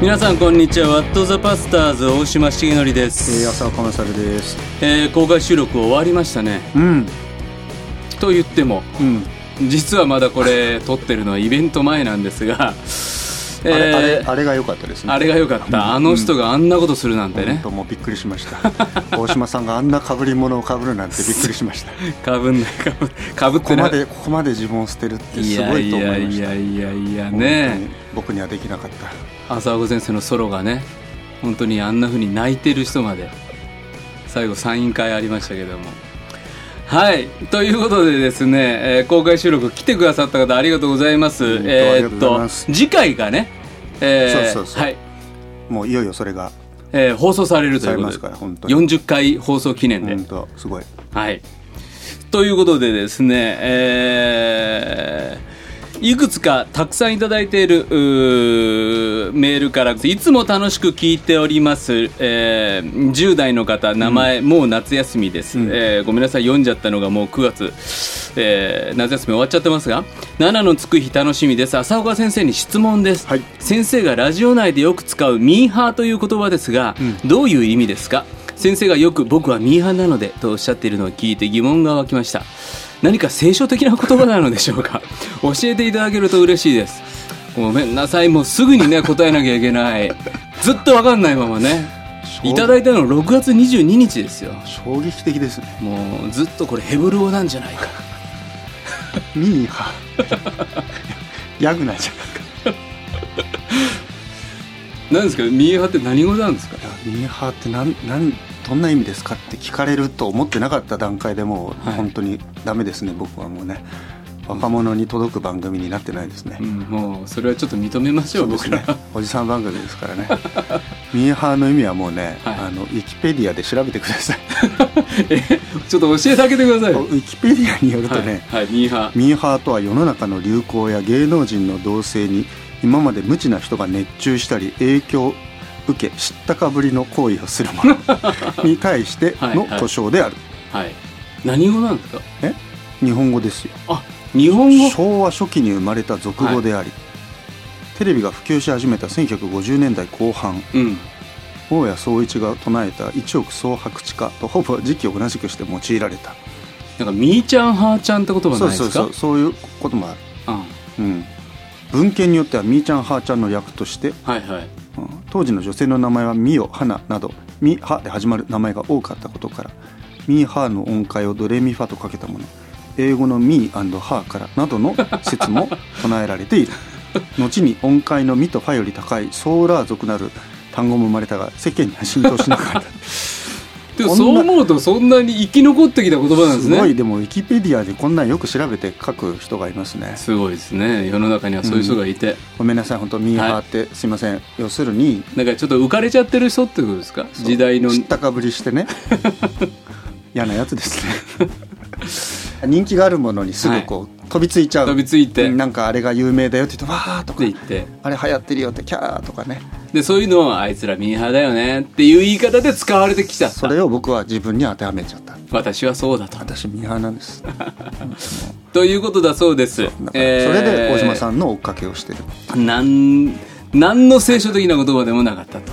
皆さんこんにちはワットザパスターズ大島重則でえー、す、浅岡勝です。えー公開収録終わりましたねうん、と言ってもうん。実はまだこれ 撮ってるのはイベント前なんですが、あれ、あえれ、ーあれが良かったですね。あれが良かったあの人があんなことするなんてね本当もうびっくりしました。大島さんがあんな被り物を被るなんてびっくりしました。こかぶんないかぶかぶってないこまで、ここまで自分を捨てるってすごいと思いました。やいやいやいや本当ねに僕にはできなかった。浅岡先生のソロがね本当にあんな風に泣いてる人まで最後サイン会ありましたけどもはいということでですね、えー公開収録来てくださった方ありがとうございます本当えーっと次回がね、えーそうそうそうはい、もういよいよそれがえー放送されるということでから、本当に。40回放送記念で、本当すごい。はい。ということでですね、えーいくつかたくさんいただいているメールからいつも楽しく聞いております、えー10代の方名前、もう夏休みです、うん。えーごめんなさい読んじゃったのがもう9月、えー夏休み終わっちゃってますが7のつく日楽しみです。浅岡先生に質問です、はい。先生がラジオ内でよく使うミーハーという言葉ですが、どういう意味ですか？先生がよく僕はミーハーなのでとおっしゃっているのを聞いて疑問が湧きました。何か聖書的な言葉なのでしょうか？教えていただけると嬉しいですごめんなさい。もうすぐにね答えなきゃいけない。ずっと分かんないままね。いただいたの6月22日ですよ。衝撃的ですね。もうずっとこれヘブル語なんじゃないか。ミーハー。ヤグナじゃないか。何ですか？ミーハーって何語なんですか？ミーハーってなんなんどんな意味ですかって聞かれると思ってなかった段階でもうはい。本当にダメですね、僕はもうね若者に届く番組になってないですね、うんもうそれはちょっと認めましょう僕ら。ねおじさん番組ですからね。ミーハーの意味はもうね、はい。あのウィキペディアで調べてください。えちょっと教えてあげてください。ウィキペディアによるとね、はい、はい、ミーハー。ミーハーとは世の中の流行や芸能人の動静に今まで無知な人が熱中したり影響を受け知ったかぶりの行為をするもの に対してのはいはい。故障である、はい。何語なんですか？え？日本語ですよ。あ日本語？昭和初期に生まれた俗語であり、テレビが普及し始めた1950年代後半うん。大谷宗一が唱えた一億総白地化とほぼ時期を同じくして用いられた。なんかみーちゃんはーちゃんって言葉ないですか？そうそうそうそういうこともある、あうん、文献によってはみーちゃんはーちゃんの略として、はいはい。うん。当時の女性の名前はみよ花などみはで始まる名前が多かったことからミーハーの音階をドレミファとかけたもの英語のミーハーからなどの説も唱えられている。後に音階のミとファより高いソーラー族なる単語も生まれたが世間には浸透しなかった。でもそう思うとそんなに生き残ってきた言葉なんですね。すごいでもウィキペディアでこんなんよく調べて書く人がいますね。すごいですね。世の中にはそういう人がいて、ごめんなさい。本当ミーハーって、すいません。要するになんかちょっと浮かれちゃってる人ってことですか？時代の知ったかぶりしてね。嫌なやつですね人気があるものにすぐこう、飛びついちゃう。飛びついて。うんなんかあれが有名だよって言ってわーとか。って言って。あれ流行ってるよってキャーとかね。でそういうのをあいつらミーハーだよねっていう言い方で使われてきちゃった。それを僕は自分に当てはめちゃった。私はそうだと。私ミーハーなんです。ということだそうです。だからそれで大島さんの追っかけをしてる。んなん何の聖書的な言葉でもなかったと。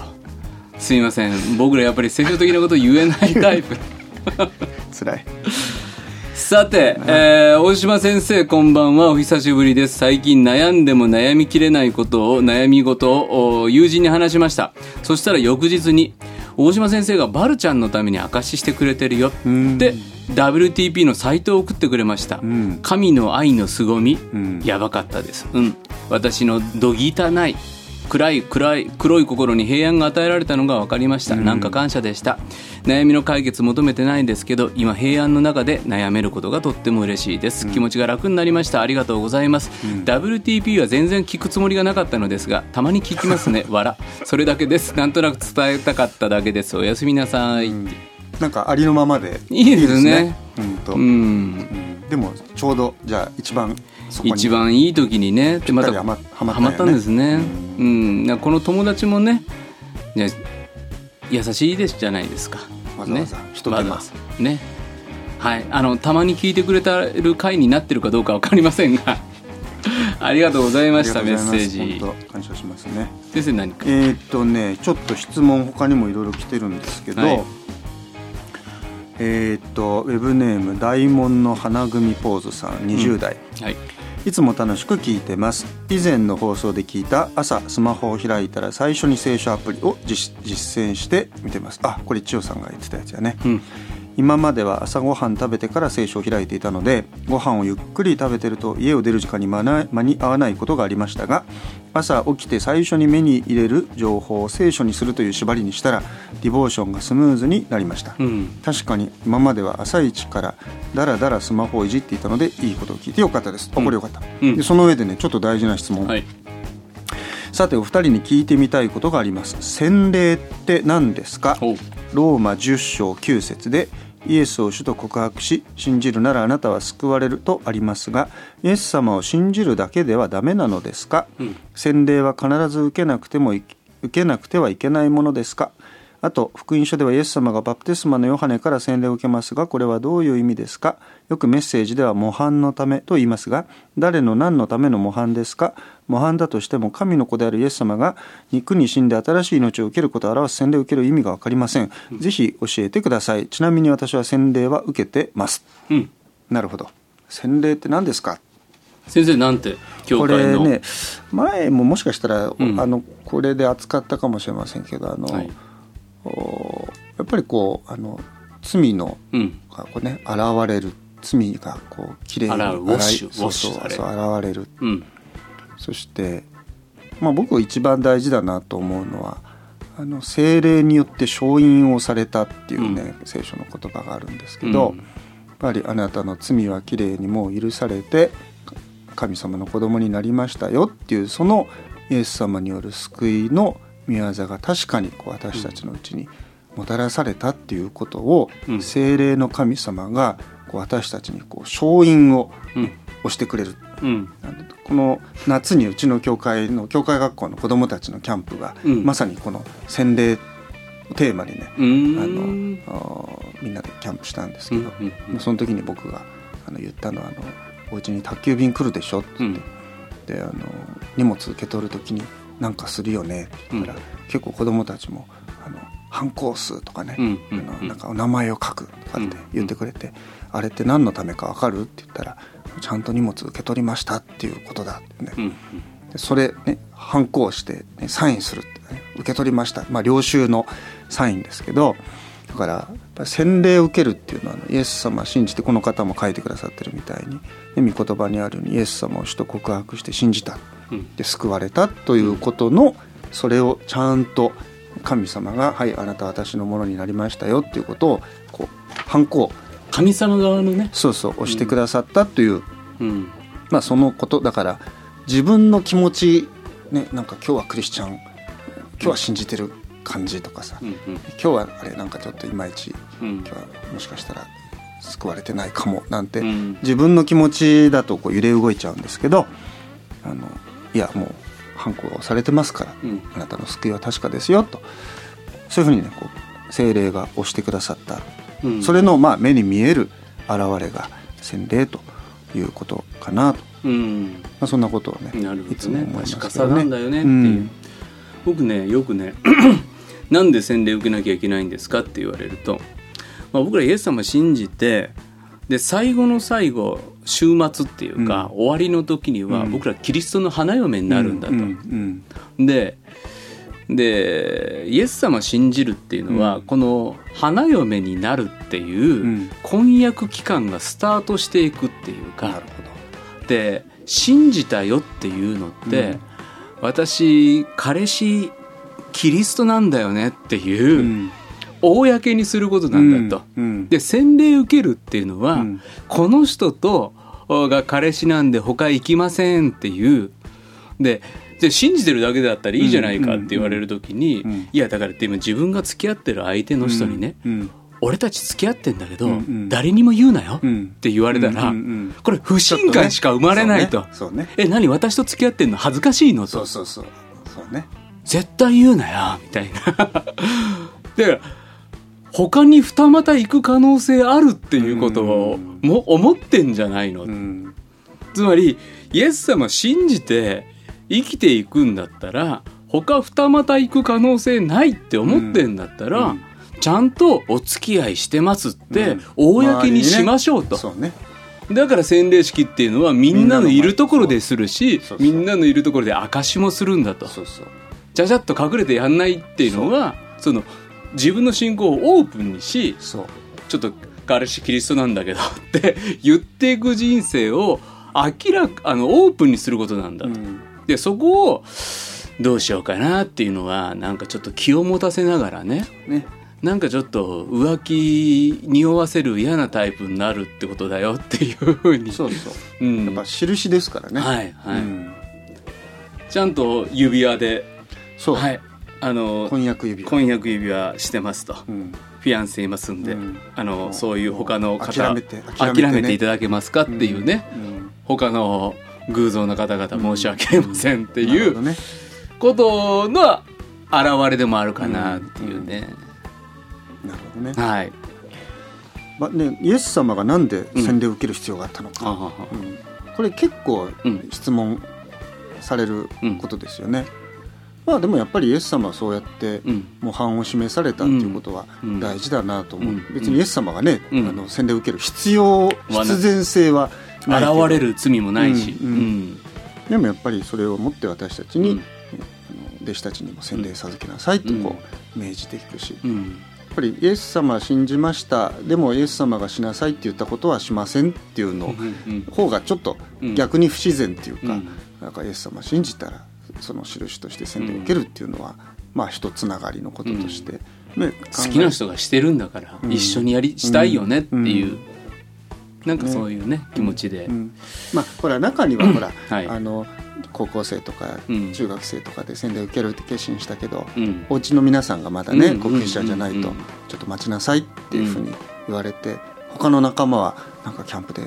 すいません。僕らやっぱり聖書的なこと言えないタイプ。辛いさて、えー大島先生こんばんは。お久しぶりです。最近悩んでも悩みきれないことを悩み事をお友人に話しました。そしたら翌日に大島先生がバルちゃんのために証ししてくれてるよ。ん。で WTP のサイトを送ってくれました、ん。神の愛の凄み、ん。やばかったです。うん。私のどぎたない暗い暗い黒い心に平安が与えられたのが分かりました、なんか感謝でした。悩みの解決求めてないんですけど今平安の中で悩めることがとっても嬉しいです、気持ちが楽になりました。ありがとうございます、WTP は全然聞くつもりがなかったのですがたまに聞きますね。笑。それだけです。なんとなく伝えたかっただけです。おやすみなさい、なんかありのままでいいですね。うんと、うん。うん。でもちょうどじゃあ一番一番いい時にねでまたはまはまったんやね。ハマったんですね。うん、だからこの友達もねね優しいですじゃないですか。わざわざね。はい。あのたまに聞いてくれてる回になってるかどうかわかりませんが。ありがとうございましたメッセージ。感謝しますね。先生何か？えーっとねちょっと質問他にもいろいろ来てるんですけど、はい。えーっとウェブネーム大門の花組ポーズさん20代、はいいつも楽しく聞いてます。以前の放送で聞いた朝スマホを開いたら最初に聖書アプリを実実践して見てます。あこれ千代さんが言ってたやつやね、うん。今までは朝ごはん食べてから聖書を開いていたのでご飯をゆっくり食べてると家を出る時間に間に合わないことがありましたが朝起きて最初に目に入れる情報を聖書にするという縛りにしたらディボーションがスムーズになりました、うん。確かに今までは朝一からだらだらスマホをいじっていたのでいいことを聞いてよかったです。あこれよかった、うん。でその上でねちょっと大事な質問、はい。さてお二人に聞いてみたいことがあります。洗礼って何ですか？ローマ10章9節でイエスを主と告白し信じるならあなたは救われるとありますがイエス様を信じるだけではダメなのですか、うん。洗礼は必ず受けなくてもい受けなくてはいけないものですか？あと福音書ではイエス様がバプテスマのヨハネから洗礼を受けますがこれはどういう意味ですか？よくメッセージでは模範のためと言いますが誰の何のための模範ですか？模範だとしても神の子であるイエス様が肉に死んで新しい命を受けることを表す洗礼を受ける意味が分かりません、ぜひ教えてください。ちなみに私は洗礼は受けてます。うん。なるほど。洗礼って何ですか？先生なんて教こ会の？れね前ももしかしたら、ん。あのこれで扱ったかもしれませんけどあの、はい。おやっぱりこうあの罪のうん。がこうね現れる罪がこう綺麗に洗うそうそう現れる。うん。そして、まあ、僕一番大事だなと思うのはあの精霊によって勝因をされたっていうね、聖書の言葉があるんですけど、うん。やっぱりあなたの罪はきれいにもう許されて神様の子供になりましたよっていうそのイエス様による救いの御業が確かにこう私たちのうちにもたらされたっていうことを、うん。精霊の神様がこう私たちにこう勝因をうん。押してくれる。うん。この夏にうちの教会の教会学校の子どもたちのキャンプが、うん。まさにこの洗礼をテーマにね、うーん。あのみんなでキャンプしたんですけど、うんうんその時に僕があの言ったのはあの「お家に宅急便来るでしょ」って言って、であの荷物受け取る時に「なんかするよね」って言ったら、うん結構子どもたちもあの反抗数とかね、うんうんあのなんかお名前を書くとかって言ってくれて、あれって何のためか分かる？って言ったらちゃんと荷物受け取りましたっていうことだ。ってね、うん。でそれね反抗して、ね、サインするってね受け取りました。まあ領収のサインですけどだからやっぱり洗礼を受けるっていうのはイエス様を信じてこの方も書いてくださってるみたいに、ね、御言葉にあるようにイエス様を主と告白して信じた。うん。で救われたということのそれをちゃんと神様が「はいあなたは私のものになりましたよ」っていうことをこう反抗神様側のね。そうそう押してくださったという、うん。まあそのことだから自分の気持ちねなんか今日はクリスチャン今日は信じてる感じとかさ、うん今日はあれなんかちょっといまいちうん。今日はもしかしたら救われてないかもなんて、うん。自分の気持ちだとこう揺れ動いちゃうんですけどあのいやもう反抗をされてますから、うん。あなたの救いは確かですよと。そういうふうにねこう精霊が押してくださった、うん。それのまあ目に見える現れが洗礼ということかなと、うん。まあ、そんなことをねなるほいつも思いますけどね。さなんだよねっていう、うん。僕ねよくね なんで洗礼受けなきゃいけないんですかって言われると、まあ、僕らイエス様信じてで最後の最後終末っていうか、終わりの時にはうん。僕らキリストの花嫁になるんだと、うんうんででイエス様信じるっていうのは、うん。この花嫁になるっていう、うん。婚約期間がスタートしていくっていうかなるほで信じたよっていうのって、うん。私彼氏キリストなんだよねっていう、公にすることなんだと。うん。で洗礼受けるっていうのは、うん。この人とが彼氏なんで他行きませんっていう。でで信じてるだけだったらいいじゃないかって言われる時に、うんうん。いやだからでも自分が付き合ってる相手の人にね、うん俺たち付き合ってんだけど、うんうん。誰にも言うなようん。って言われたら、うんうん。うんこれ不信感しか生まれないと。そうねえ、何私と付き合ってんの？恥ずかしいの？と。そう。そうそうそう。ね。絶対言うなよみたいな。だから、他に二股行く可能性あるっていうことをうん。も思ってんじゃないの、うん。つまり、イエス様信じて生きていくんだったら他二股行く可能性ないって思ってんだったら、うん。ちゃんとお付き合いしてますってうん。公にしましょうと、だから洗礼式っていうのはみんなのいるところでするしみんなのいるところで証しもするんだと。ちゃちゃっと隠れてやんないっていうのはその自分の信仰をオープンにしちょっと彼氏キリストなんだけどって言っていく人生を明らかあのオープンにすることなんだと、うんでそこをどうしようかなっていうのはなんかちょっと気を持たせながらねねなんかちょっと浮気匂わせる嫌なタイプになるってことだよっていうふうに。そうそう。うん。やっぱ印ですからね。はいはい、うん。ちゃんと指輪でそう。はいあの婚約指輪。婚約指輪してますと、うん。フィアンセいますんで、うん。あのそういう他の方諦めて諦め諦めていただけますかっていうね、うん。他の偶像の方々申し訳ありませんっていうね。ことの表れでもあるかなっていうね、なるほどね。はい。まあねイエス様がなんで洗礼を受ける必要があったのか。あははうん。これ結構うん質問されることですよね。まあでもやっぱりイエス様はそうやってうん。模範を示されたっていうことはうん。大事だなと思う、うん。別にイエス様がね、うん。あの洗礼を受ける必要必然性は現れる罪もないし、でもやっぱりそれをもって私たちに、うん。弟子たちにも洗礼授けなさいとこう命じていくし、やっうんぱりイエス様は信じました。でもイエス様がしなさいって言ったことはしませんっていうのうん方がちょっとうん。逆に不自然っていうか、うん。なんかイエス様信じたらその印として洗礼を受けるっていうのは、まあ一つながりのこととして、ね、好きな人がしてるんだから、うん。一緒にやりしたいよねっていう、うんなんかそういうね気持ちで、うん。まあほら中にはほら、はい。あの高校生とかうん。中学生とかで洗礼を受けるって決心したけど、うん。お家の皆さんがまだね、うん。ごクリスチャンじゃないと、うん。ちょっと待ちなさいっていうふうに言われて、他の仲間はなんかキャンプで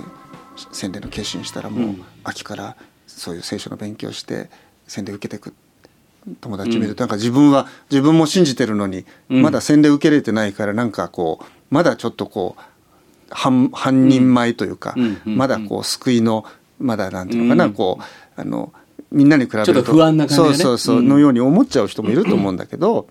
洗礼の決心したらもう、うん秋からそういう聖書の勉強して洗礼受けていく友達見ると、なんか自分は自分も信じてるのに、うん。まだ洗礼受けれてないからなんかこうまだちょっとこう半半人前というか、まだこう救いのまだなんていうのかな、うん。こうあのみんなに比べるとちょっと不安な感じがね。そうそうそう、うん。のように思っちゃう人もいると思うんだけど、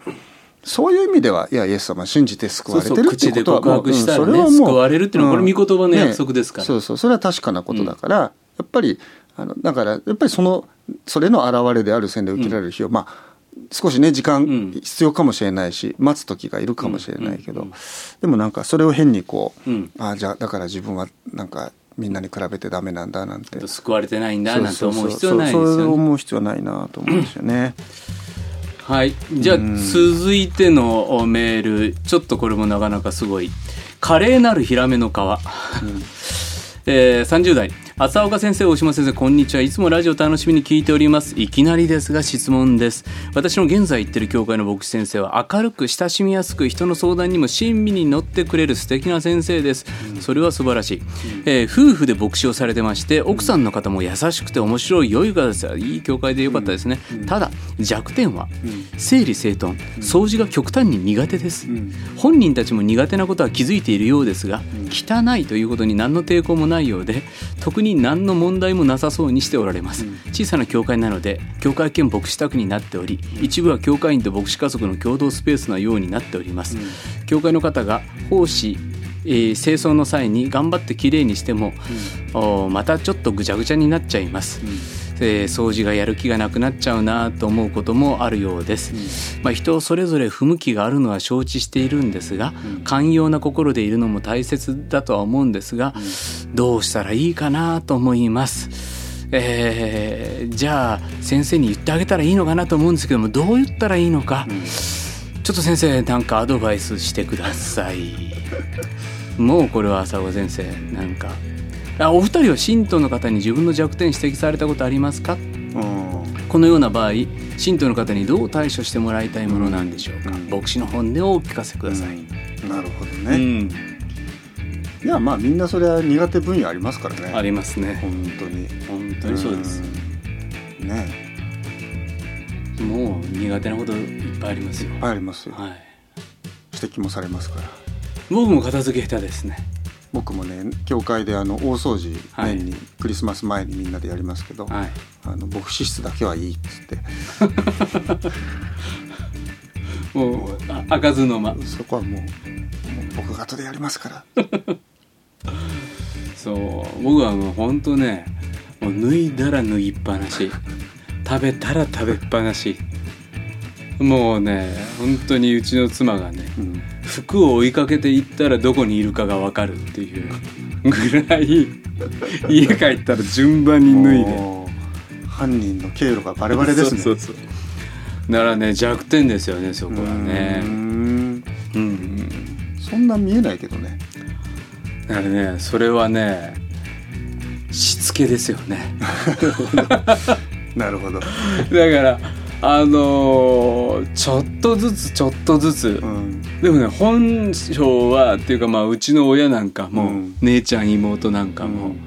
そういう意味ではいやイエス様信じて救われてるってことはそれはもう救われるっていうのはこれ御言葉の約束ですから、ねそうそうそれは確かなことだから、やっぱりあのだからやっぱりそのそれの表れである洗礼を受けられる日を、まあ少しね時間うん必要かもしれないし、待つ時がいるかもしれないけど、うんうんでもなんかそれを変にこう、うんあじゃあだから自分はなんかみんなに比べてダメなんだなんて救われてないんだなんて思う必要はないですそうそう。思う必要はないなと思うんですよね。はい。じゃあ、うん続いてのメール。ちょっとこれもなかなかすごい。華麗なるヒラメの皮。えー、30代。浅岡先生、大島先生、こんにちは。いつもラジオ楽しみに聞いております。いきなりですが質問です。私の現在行ってる教会の牧師先生は明るく親しみやすく人の相談にも親身に乗ってくれる素敵な先生です。それは素晴らしい。えー夫婦で牧師をされてまして、奥さんの方も優しくて面白い良い方です。いい教会でよかったですね。ただ、弱点は、整理整頓、掃除が極端に苦手です。本人たちも苦手なことは気づいているようですが、汚いということに何の抵抗もないようで特に何の問題もなさそうにしておられます、小さな教会なので教会兼牧師宅になっており一部は教会員と牧師家族の共同スペースのようになっております、教会の方が奉仕えー清掃の際に頑張ってきれいにしても、おまたちょっとぐちゃぐちゃになっちゃいます、えー掃除がやる気がなくなっちゃうなと思うこともあるようです、まあ、人それぞれ不向きがあるのは承知しているんですが、寛容な心でいるのも大切だとは思うんですが、どうしたらいいかなと思います、えーじゃあ先生に言ってあげたらいいのかなと思うんですけどもどう言ったらいいのか、ちょっと先生なんかアドバイスしてください。もうこれは浅尾先生なんかあお二人は信徒の方に自分の弱点指摘されたことありますか？うん。このような場合信徒の方にどう対処してもらいたいものなんでしょうか、うん。牧師の本音をお聞かせください、なるほどうね、ん。いやまあみんなそれは苦手分野ありますからね。ありますね。本当に。本当に。そうです、うん。ね。もう苦手なこといっぱいありますよ。いっぱいありますよ。はい。指摘もされますから。僕も片付け下手ですね僕もね教会であの大掃除はい。年に、クリスマス前にみんなでやりますけど、はい。あの牧師室だけはいいっつって。もうあ開かずの間。そこはもう僕が後でやりますから。そう。僕はもう本当ねもう脱いだら脱ぎっぱなし。食べたら食べっぱなし。もうね本当にうちの妻がねうん服を追いかけていったらどこにいるかが分かるっていう。ぐらい家帰ったら順番に脱いで。犯人の経路がバレバレですね。そうそうそう。だからね弱点ですよねそこはね。ん。うん。そんな見えないけどね。だからねそれはねしつけですよね。なるほど、だからあのーちょっとずつちょっとずつ、うん、でもね本性はっていうかまあうちの親なんかも、うん。姉ちゃん妹なんかも、うん。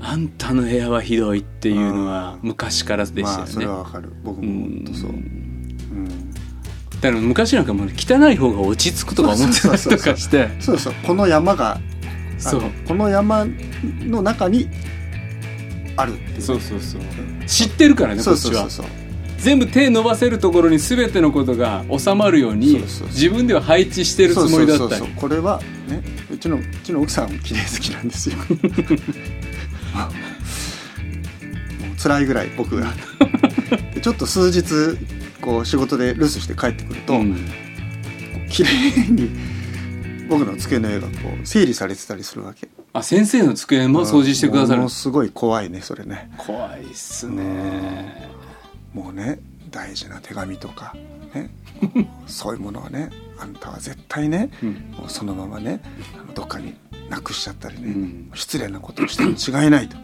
あんたの部屋はひどいっていうのは昔からでしたよね、まあそれはわかる。僕も本当そう、うん、だから昔なんかもう汚い方が落ち着くとか思ってたりとかして。そうそうこの山がそう。この山の中にあるっていう。そうそうそう。知ってるからねこそうっちは。そうそうそう全部手伸ばせるところに全てのことが収まるように自分では配置してるつもりだったり。これはね。うちのうちの奥さん綺麗好きなんですよ。辛いぐらい僕が。で ちょっと数日こう仕事で留守して帰ってくると、うん。綺麗に僕の机の上がこう整理されてたりするわけ。あ先生の机も掃除してくださる。すごい怖いねそれね。怖いっすねもうね大事な手紙とかね そういうものはねあんたは絶対ね、うん。もうそのままねどっかになくしちゃったりね、うん。失礼なことをしても違いないと。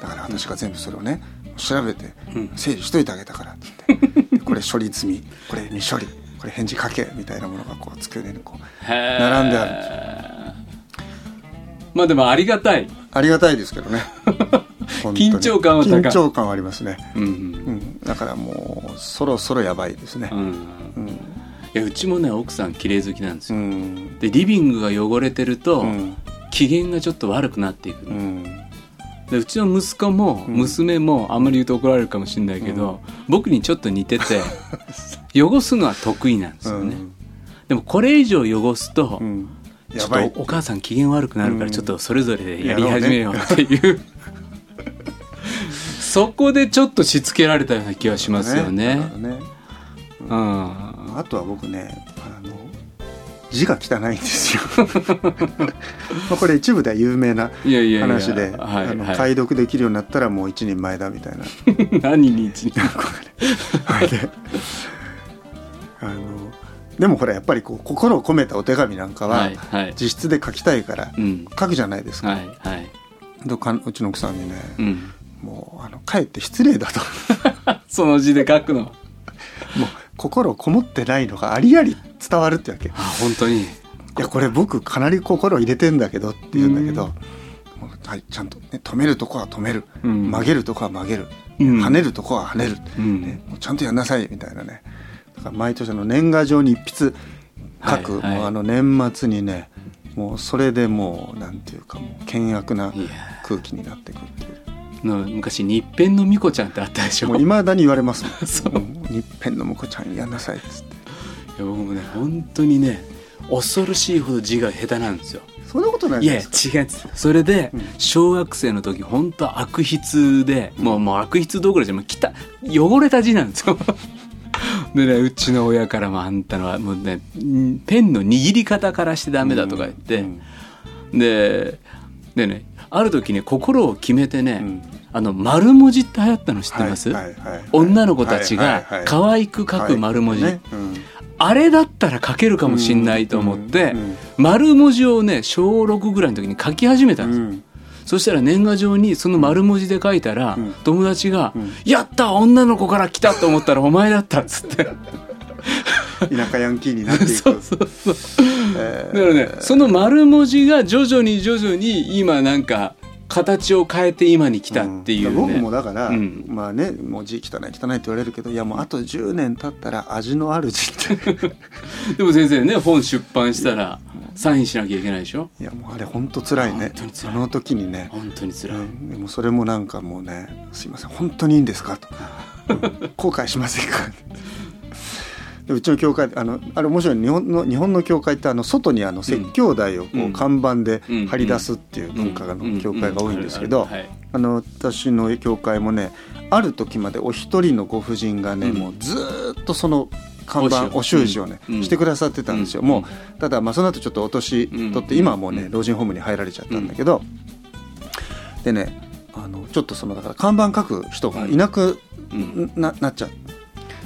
だから私が全部それをね調べてうん。整理しといてあげたからって言って。で これ処理済みこれ未処理これ返事書けみたいなものがこう机にこう並並んであるまあでもありがたい。ありがたいですけどね。緊張感は高い。緊張感はありますね、うんうん、だからもうそろそろやばいですね。うん、うん、いうんやうちもね奥さん綺麗好きなんですうよ、ん。でリビングが汚れてると、うん。機嫌がちょっと悪くなっていく、うん。でうちの息子もうん。娘もあんまり言うと怒られるかもしれないけど、僕にちょっと似てて 汚すのは得意なんですよね、でもこれ以上汚すと、うんちょっとお母さん機嫌悪くなるかうん。らちょっとそれぞれでやり始めようっていう、そこでちょっとしつけられたような気がしますよね。だからね。うん。あとは僕ねあの字が汚いんですよ。ま あこれ一部では有名な話で解読できるようになったらもう一人前だみたいな。何に一日あれであのでもほらやっぱりこう心を込めたお手紙なんかは自筆で書きたいからうん。書くじゃないですか,、はいはうちの奥さんにね、うん。もうあのかえって失礼だと。その字で書くの。もう心こもってないのがありあり伝わるってわけ。いあ本当に。やこれ僕かなり心入れてんだけどって言うんだけど、はい、ちゃんと、ね、止めるとこは止める、うん。曲げるとこは曲げる、うん。跳ねるとこは跳ねる、うん。ね、ちゃんとやんなさいみたいなね毎年あの年賀状に一筆書く、はいはい。もうあの年末にねもうそれでもうなんていうかもう険悪な空気になってくるっていう。の昔日編のみこちゃんってあったでしょ？いまだに言われますもん。そう。うん日編の婿ちゃんやんなさいっつって。いや僕もね本当にね恐ろしいほど字が下手なんですよ。そんなことないいや違うんですそれでうん。小学生の時本当悪筆でもうもう悪筆どころじゃもう汚汚れた字なんですよでねうちの親からもあんたのはもうねんペンの握り方からしてダメだとか言って、うん。ででねある時ね心を決めてね、うん。あの丸文字って流行ったの知ってます、女の子たちが可愛く書く丸文字、あれだったら書けるかもしんないと思って、丸文字をね小6ぐらいの時に書き始めたんですそしたら年賀状にその丸文字で書いたら、うん。友達が、うん。やった女の子から来たと思ったらお前だった」っつって。田舎ヤンキーになっていく。そうそうそう。えだからねその丸文字が徐々に徐々に今なんか形を変えて今に来たっていう、ね。ん。僕もだから、うんまあねもう字汚い汚いって言われるけどいやもうあと10年経ったら味のある字って。でも先生ね本出版したらサインしなきゃいけないでしょ？いやもうあれ本当辛いね。本当に辛い。あの時にね。本当に辛い、うん、でもそれもなんかもうね「すいません本当にいいんですか?」と 「後悔しませんか?」でうちの教会あのあれ面白い。日本の日本の教会ってあの外にあの説教題をこう、うん。看板でうん。貼り出すっていう文化がの教会が多いんですけど、あの私の教会もねある時までお一人のご婦人がね、うん。もうずーっとその看板おお習字をね、うん。してくださってたんですよ、うん。もうただまあその後ちょっとお年取って、うん。今はもうねうん。老人ホームに入られちゃったんだけど、でねあのちょっとそのだから看板書く人がいなくうん。ななっちゃう。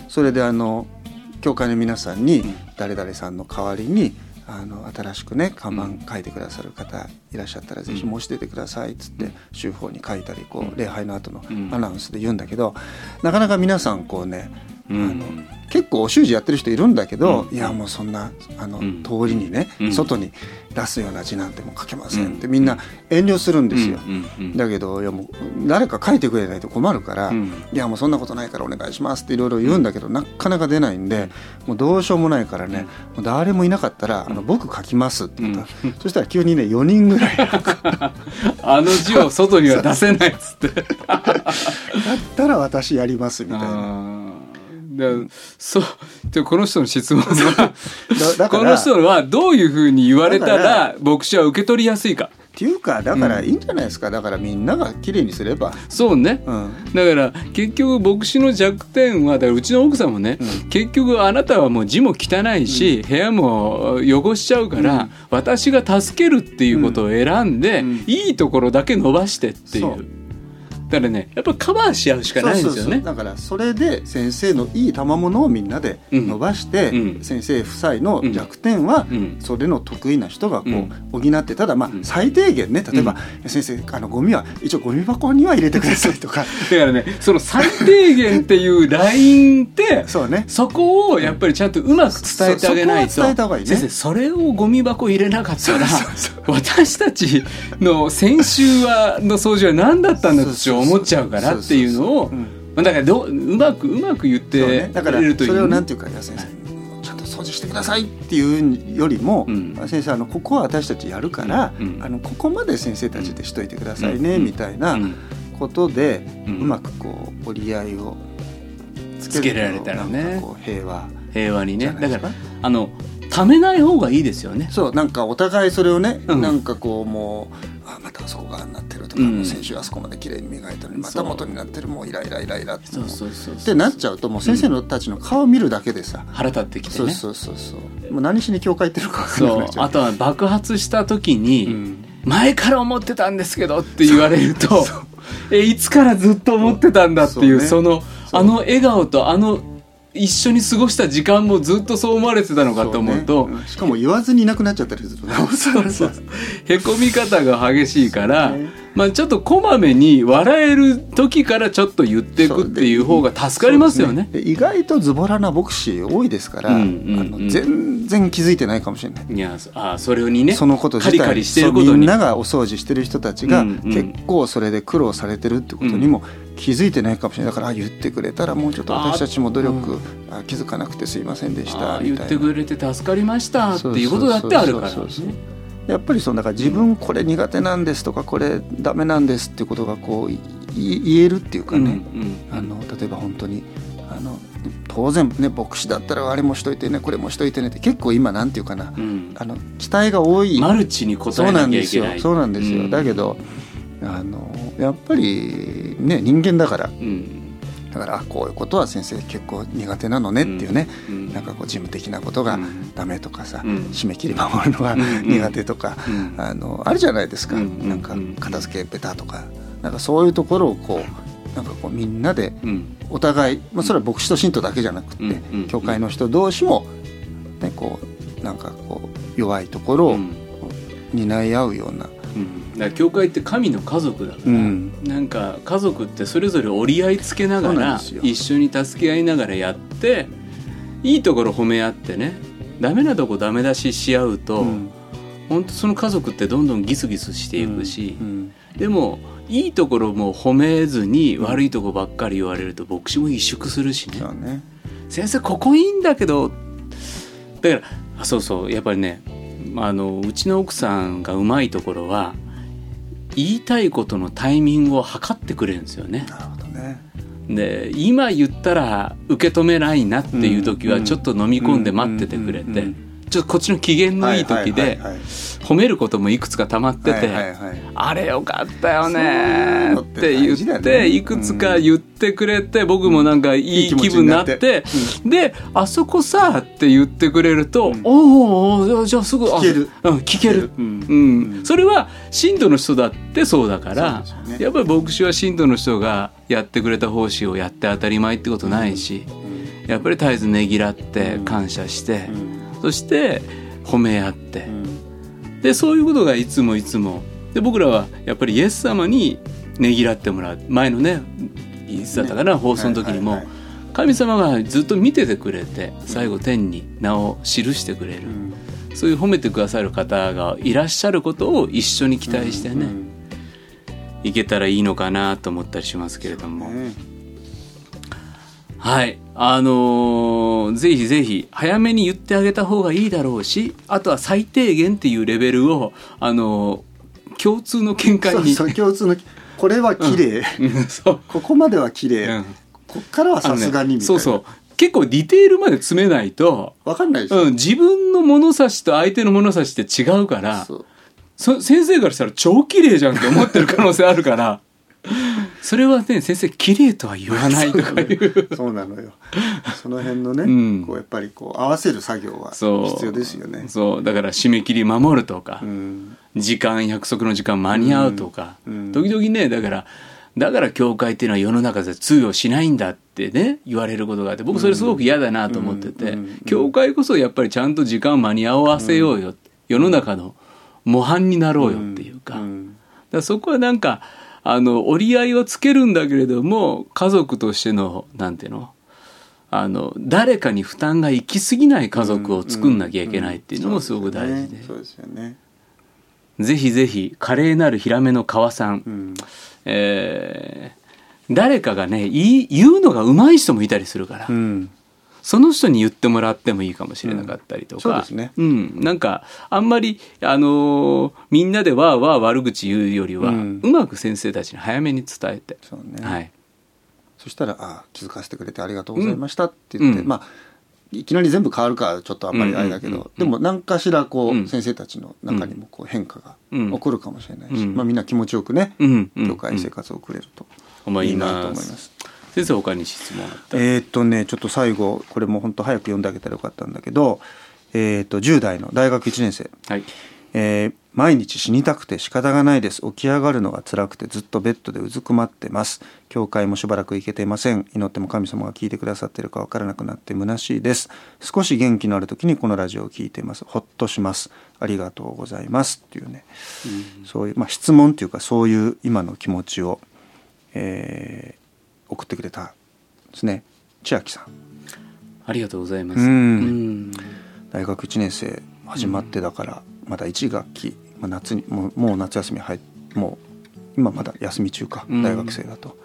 それであの教会の皆さんにうん。誰々さんの代わりにあの新しくね看板書いてくださる方いらっしゃったらぜひ申し出てくださいっつって週報に書いたりこう礼拝の後のうん。アナウンスで言うんだけどなかなか皆さんこうねあうん。の結構お習字やってる人いるんだけど、うん。いやもうそんなあの、うん。通りにね、うん。外に出すような字なんてもう書けませんって、うん。みんな遠慮するんですよ。だけどいやもう誰か書いてくれないと困るから、うん。いやもうそんなことないからお願いしますっていろいろ言うんだけど、なかなか出ないんでもうどうしようもないからね、もう誰もいなかったらあの僕書きますって言った、そしたら急にね4人ぐらい。だ っあの字を外には出せないっつって。たら私やりますみたいな。あーだそう。でこの人の質問はこの人はどういうふうに言われたら牧師は受け取りやすいか。っていうかだからいいんじゃないですか、だからみんなが綺麗にすれば。そうね。うん。だから結局牧師の弱点はだからうちの奥さんもね、うん。結局あなたはもう字も汚いし、部屋も汚しちゃうから、うん。私が助けるっていうことを選んで、うん。いいところだけ伸ばしてっていうだからねやっぱカバーし合うしかないんですよね。だからそれで先生のいい賜物をみんなで伸ばして、うん。先生夫妻の弱点はうん。それの得意な人がこう補ってただまあうん。最低限ね例えば、先生あのゴミは一応ゴミ箱には入れてくださいとか。だからねその最低限っていうラインってそうね。そこをやっぱりちゃんとうまく伝えてあげないと。先生それをゴミ箱入れなかったら 私たちの先週はの掃除は何だったんだって思っちゃうからっていうのをだからどううまくうまく言ってくれるといいねそれをなんていうか先生ちゃんと掃除してくださいっていうよりも、うん。先生あのここは私たちやるから、うん。あのここまで先生たちでしといてくださいね、うん。みたいなうん。ことで、ううんまくこう折り合いをつつけられたらね。平和。平和にね。だからあのためない方がいいですよね。そうなんかお互いそれをね、うん。なんかこうもうあまたあそこがなってるとか、うん先週あそこまで綺麗に磨いたのにまた元になってるもうイライライライラってそうそうそうってなっちゃう。ともう先生のたちの顔を見るだけでさ、腹立ってきてね。そうそうそうそう。もう何しに教会行ってるか分かんなくそうなっちゃう。あとは爆発した時に、うん。前から思ってたんですけどって言われると えいつからずっと思ってたんだっていうそね。のあの笑顔とあの一緒に過ごした時間もずっとそう思われてたのかと思うとそね。ん。しかも言わずにいなくなっちゃったりすると へこみ方が激しいから、まあ、ちょっとこまめに笑える時からちょっと言っていくっていう方が助かりますよね。そうで意外とズボラな牧師多いですから、うんうんうん。あの全然気づいてないかもしれない。いやそあそれにねそのこと自体カリカリしてることに。みんながお掃除してる人たちがうん。うん結構それで苦労されてるってことにも気づいてないかもしれない。だからあ言ってくれたらもうちょっと私たちも努力あ気づかなくてすいませんでしたあ言ってくれて助かりましたっていうことだってあるからそうそうそうそうねやっぱりそのだから自分これ苦手なんですとかこれダメなんですっていうことがこうい言えるっていうかね、うんあの例えば本当にあの当然ね牧師だったらあれもしといてねこれもしといてねって結構今なんていうかな、うん。あの期待が多い。マルチに答そうえなんですよそうなんですよ、うん。だけどあのやっぱりね人間だからうんだからあこういうことは先生結構苦手なのねっていうね、うんなんかこう事務的なことがうん。ダメとかさ、うん。締め切り守るのがうん苦手とか、うん。あのあるじゃないですか、うんなんかうん。片付けベタとか。なんかそういうところをこうなんかこうみんなでうん。お互い、まあ、それは牧師と信徒だけじゃなくて、教会の人同士も、ね、こうなんかこう弱いところをうん。担い合うような、うんだ教会って神の家族だから、うん。なんか家族ってそれぞれ折り合いつけながら一緒に助け合いながらやっていいところ褒め合ってねダメなとこダメ出しし合うと、うん。本当その家族ってどんどんギスギスしていくし、うん。でもいいところも褒めずに悪いところばっかり言われると牧師も萎縮するしね、ね。先生ここいいんだけどだからあそうそうやっぱりねあのうちの奥さんがうまいところは言いたいことのタイミングを測ってくれるんですよね。なるほどね。で今言ったら受け止めないなっていう時はうんちょっと飲み込んで待っててくれてちょっとこっちの機嫌のいい時はいで褒めることもいくつか溜まっててあれよかったよねってて言っていくつか言ってくれて僕もなんかいい気分になってであそこさって言ってくれるとうん。おーおーじゃあすぐあ聞ける。うん聞ける。それは信徒の人だってそうだからやっぱり牧師は信徒の人がやってくれた奉仕をやって当たり前ってことないし、うん。やっぱり絶えずねぎらって感謝して、うんそして褒め合って。う、ん。でそういうことがいつもいつも。で僕らはやっぱりイエス様にねぎらってもらう。前のねいつだったかな、放送の時にも、神様がずっと見ててくれて最後天に名を記してくれる、うん。そういう褒めてくださる方がいらっしゃることを一緒に期待してね、うんいけたらいいのかなと思ったりしますけれども、ねはい。あのーぜひぜひ早めに言ってあげた方がいいだろうしあとは最低限っていうレベルをあのー共通の見解に。そうそう共通のこれは綺麗。うん。そう、ここまでは綺う麗ん。こっからはさすがにみたいな。そうそう。結構ディテールまで詰めないと、わかんないでしょうん、自分の物差しと相手の物差しって違うからそ先生からしたら超綺麗じゃんって思ってる可能性あるから それはね先生綺麗とは言わないとかいう。そうなのよ。その辺のね、うん。こうやっぱりこう合わせる作業はそう。必要ですよね。そう。だから締め切り守るとか、うん。時間約束の時間間に合うとか、うん。うん。時々ねだからだから教会っていうのは世の中で通用しないんだってね言われることがあって僕それすごく嫌だなと思ってて、教会こそやっぱりちゃんと時間間に合わせようよ、世の中の模範になろうよっていうか,、だかそこはなんかあの折り合いはつけるんだけれども家族としてのなんていうの？あの誰かに負担が行き過ぎない家族を作んなきゃいけないっていうのもすごく大事で。そうですよね。ぜひぜひ華麗なるヒラメの川さん、うん。えー誰かがね言うのが上手い人もいたりするから、うんその人に言ってもらってもいいかもしれなかったりとか、うん。そうですね。うん。なんかあんまり、あのーみんなでわーわー悪口言うよりは、ううんまく先生たちに早めに伝えて、そうね、はい、そしたら「あ気づかせてくれてありがとうございました」って言って、うん。まあいきなり全部変わるからちょっとあんまりあれだけど、でも何かしらこう、うん先生たちの中にもこう変化がうん。起こるかもしれないし、うん。まあ、みんな気持ちよくね、うん。うん。教会生活を送れると思いいいなとま思います。す。先生他に質問あった？らえーっとねちょっと最後これも本当早く読んであげたらよかったんだけど、えーっと10代の大学1年生はい。えー毎日死にたくて仕方がないです。起き上がるのが辛くてずっとベッドでうずくまってます。教会もしばらく行けていません。祈っても神様が聞いてくださっているかわからなくなって虚しいです。少し元気のある時にこのラジオを聞いています。ほっとします。ありがとうございます。っていうね、そういう、まあ、質問っていうかそういう今の気持ちを、えー送ってくれたんですね。千秋さん。ありがとうございます。大学1年生始まってだから、まだ1学期、まあ、夏にもうもう夏休み入っもう今まだ休み中かうん。大学生だと、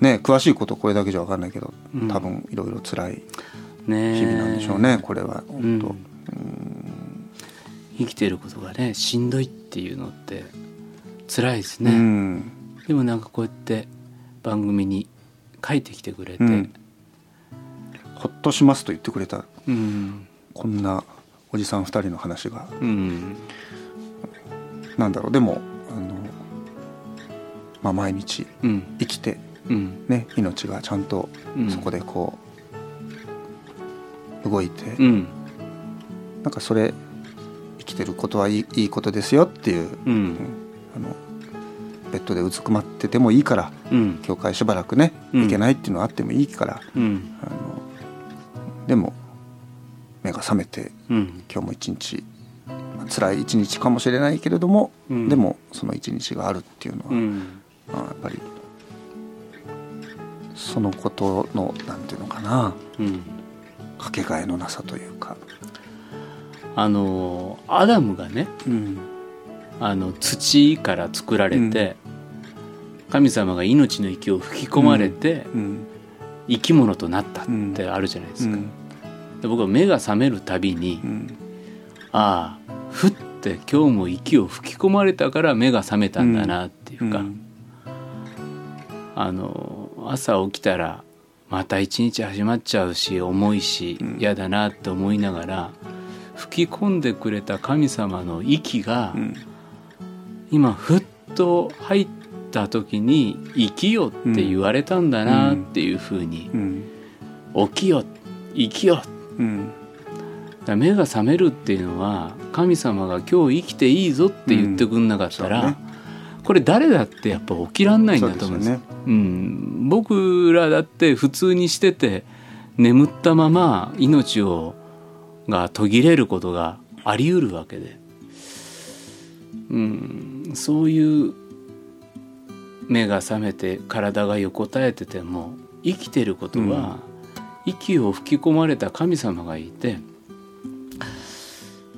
ね詳しいことこれだけじゃ分かんないけどうん。多分いろいろ辛い日々なんでしょうねこれは。うん。本生きてることがねしんどいっていうのって辛いです当、ね、うん。でもなんかこうやって番組に書いてきてくれて、うん。ほっとしますと言ってくれたうん。こんなおじさん2人の話がうん。なんだろう。でもあの、まあ、毎日うん。生きてうん。ね命がちゃんとうん。そこでこう動いて、うん。なんかそれ生きてることはいいいいことですよっていう、ううんんあのベッドでうずくまっててもいいからうん。教会しばらくねうん。行けないっていうのはあってもいいから、うん。あのでも目が覚めてうん。今日も一日、まあ辛い一日かもしれないけれども、うん。でもその一日があるっていうのは、うん。まあ、やっぱりそのことのなんていうのかなうん。かけがえのなさというか、あのアダムがねうんあの土から作られて、神様が命の息を吹き込まれて、うん生き物となったってあるじゃないですか、で僕は目が覚めるたびに、うん。ああふって今日も息を吹き込まれたから目が覚めたんだなっていうか、うん。あの朝起きたらまた一日始まっちゃうし重いしうん。嫌だなって思いながら吹き込んでくれた神様の息がうん今ふっと入った時に「生きよ」って言われたんだなっていうふうにうん「起きよ」「生きよ」目が覚めるっていうのは神様が今日生きていいぞって言ってくんなかったら、うん。ねこれ誰だってやっぱ起きらんないんだと思うんですね。うん、僕らだって普通にしてて眠ったまま命をが途切れることがあり得るわけで、うん、そういう目が覚めて体が横たえてても生きてることは、息を吹き込まれた神様がいて、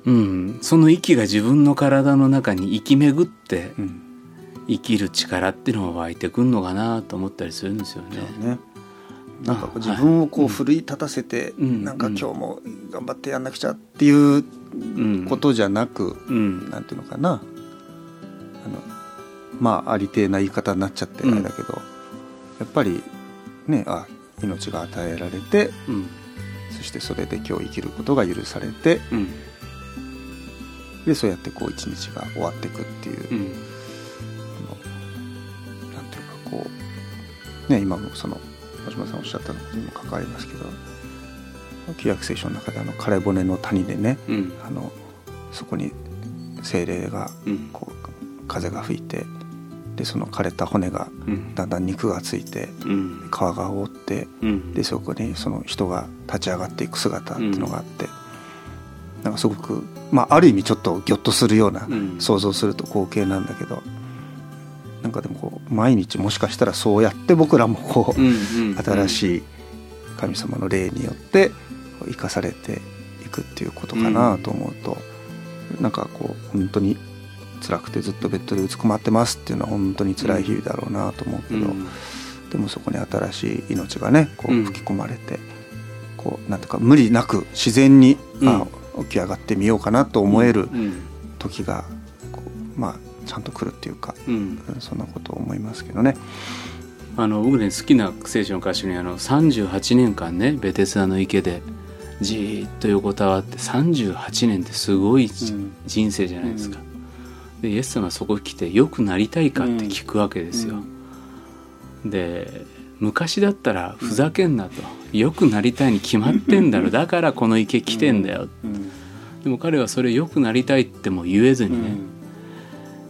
うん、その息が自分の体の中に生き巡ってうん。生きる力っていうのが湧いてくんのかなと思ったりするんですよね。なんか自分をこう奮い立たせて、うん。なんか今日も頑張ってやんなくちゃっていううん、ことじゃなく、うん、なんていうのかなあのまあありてえな言い方になっちゃってあれだけど、やっぱりねあ命が与えられてうん、そしてそれで今日生きることが許されてうん、でそうやってこう一日が終わっていくっていう、うん、あのなんていうかこうね今もその小島さんおっしゃったのにも関わりますけど旧約聖書の中であの枯れ骨の谷でねうん、あのそこに精霊がうん、こう風が吹いてでその枯れた骨がうん、だんだん肉がついてうん、皮が覆ってうん、でそこにその人が立ち上がっていく姿っていうのがあって、なんかすごく、まあ、ある意味ちょっとギョッとするような、うん。想像すると光景なんだけどなんかでもこう毎日もしかしたらそうやって僕らもこう、うん、うん、新しい神様の霊によって生かされていくっていうことかなと思うと、なんかこう本当に辛くてずっとベッドでうずくまってますっていうのは本当に辛い日々だろうなと思うけど、うん、でもそこに新しい命がねこううん。吹き込まれて、こうなんていうか無理なく自然に、うん。あ起き上がってみようかなと思えるうん、時がこうまあちゃんと来るっていうか、うん、うんそんなことを思いますけどね。あの僕ね好きな聖書の歌詞にあの38年間ねベテスダの池でじーっと横たわって38年ってすごい人生じゃないですか。でイエス様はそこ来て良くなりたいかって聞くわけですよ。で昔だったらふざけんなと。良くなりたいに決まってんだろ。だからこの池来てんだよ。うん。でも彼はそれ良くなりたいっても言えずにね、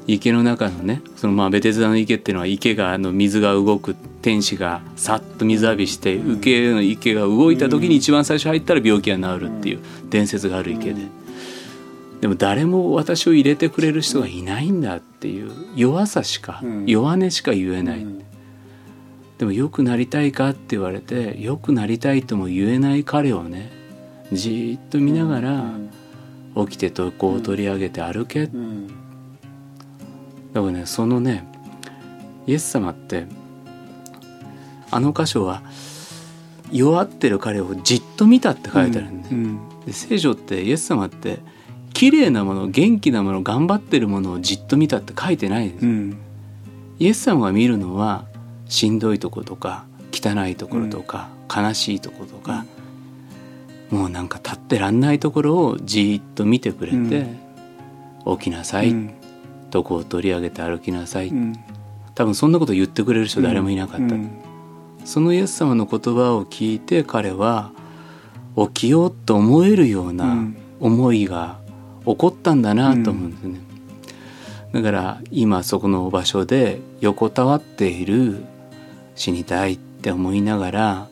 池の中のねそのまあベテスダの池っていうのは池があの水が動く天使がさっと水浴びして池の池が動いた時に一番最初入ったら病気が治るっていう伝説がある池ででも誰も私を入れてくれる人がいないんだっていう弱さしかうん。弱音しか言えない。でも良くなりたいかって言われて良くなりたいとも言えない彼をねじーっと見ながら起きてとこう取り上げて歩け。だからねそのねイエス様ってあの箇所は弱ってる彼をじっと見たって書いてあるんで,、うん。で聖書ってイエス様って綺麗なもの元気なもの頑張ってるものをじっと見たって書いてないんです、うん。イエス様が見るのはしんどいとことか汚いところとか、悲しいところとか、もうなんか立ってらんないところをじーっと見てくれて、起きなさい、うん。とこを取り上げて歩きなさい、うん。多分そんなこと言ってくれる人誰もいなかった、うん。そのイエス様の言葉を聞いて彼は起きようと思えるよううなん。思いが起こったんだなと思うんですね、だから今そこの場所で横たわっている死にたいって思いながら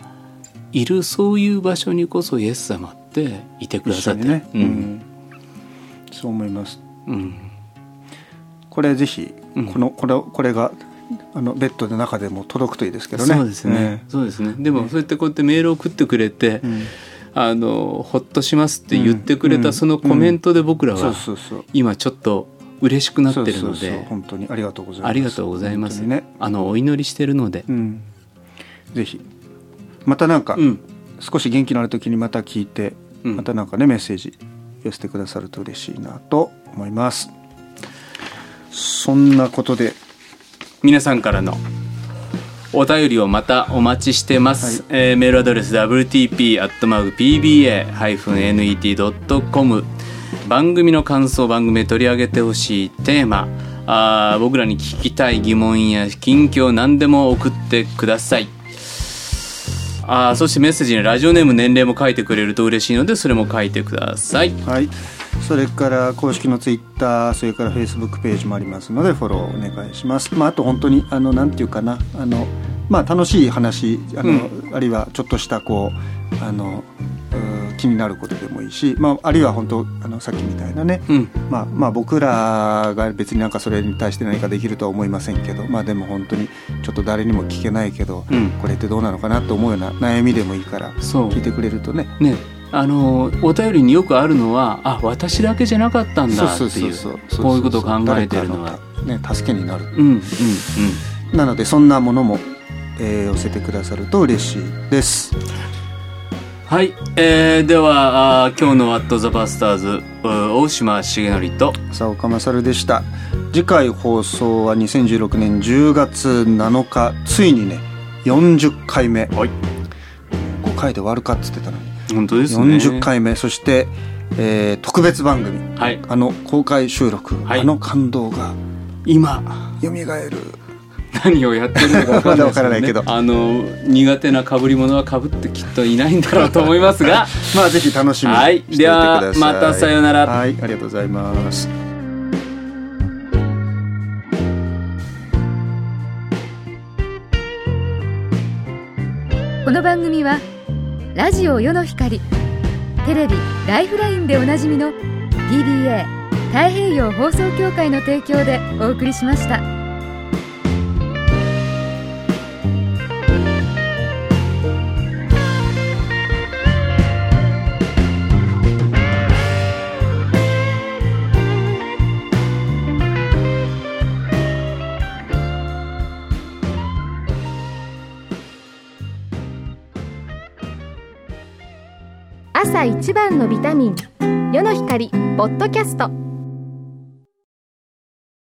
いるそういう場所にこそイエス様っていてくださって。ね、ううん。んそう思います。うん。これぜひうん。このこれこれがあのベッドの中でも届くといいですけどね。そうですね、そうですね。でもそうやってこうやってメールを送ってくれて、うんあのほっとしますって言ってくれうんたそのコメントで僕らは今ちょっと嬉しくなってるので本当に。ありがとうございます。ありがとうございます、ね。あのお祈りしてるので、うん。ぜひ。またなんか、うん。少し元気のある時にまた聞いて、うん。またなんかねメッセージ寄せてくださると嬉しいなと思います。そんなことで。皆さんからのお便りをまたお待ちしてます、えーメールアドレス wtp.pba-net.com 番組の感想番組で取り上げてほしいテーマ。あー僕らに聞きたい疑問や近況何でも送ってください。あーそしてメッセージにラジオネーム年齢も書いてくれると嬉しいのでそれも書いてください。はいそれから公式のツイッターそれからフェイスブックページもありますのでフォローお願いします。まああと本当にあのなんていうかなあのまあ楽しい話あの、あるいはちょっとしたこうあの気になることでもいいし、まあ、あるいは本当あのさっきみたいなね、うん。まあ、まあ僕らが別になんかそれに対して何かできるとは思いませんけどまあでも本当にちょっと誰にも聞けないけど、うん。これってどうなのかなと思うような悩みでもいいから聞いてくれるとね。ねあのお便りによくあるのはあ私だけじゃなかったんだっていうこういうことを考えてるのは。ね助けになる。うんうんうん。なのでそんなものも、えー寄せてくださると嬉しいです。はい、えー、ではあー今日の「ワット・ザ・バスターズ」う大島重則と浅岡勝でした。次回放送は2016年10月7日ついにね40回目。はい。5回で終わるかっつってたのに本当ですね。40回目。そして、えー特別番組。はい。あの公開収録、はい。あの感動が今蘇る。何をやってるのか分ね。まだ分からないけど。あの苦手な被り物は被ってきっといないんだろうと思いますが。まあぜひ楽しみにはいしておいてください、ではまたさようなら。はいありがとうございます。この番組はラジオ世の光テレビ「ライフライン」でおなじみの DBA 太平洋放送協会の提供でお送りしました。朝一番のビタミン世の光ポッドキャスト。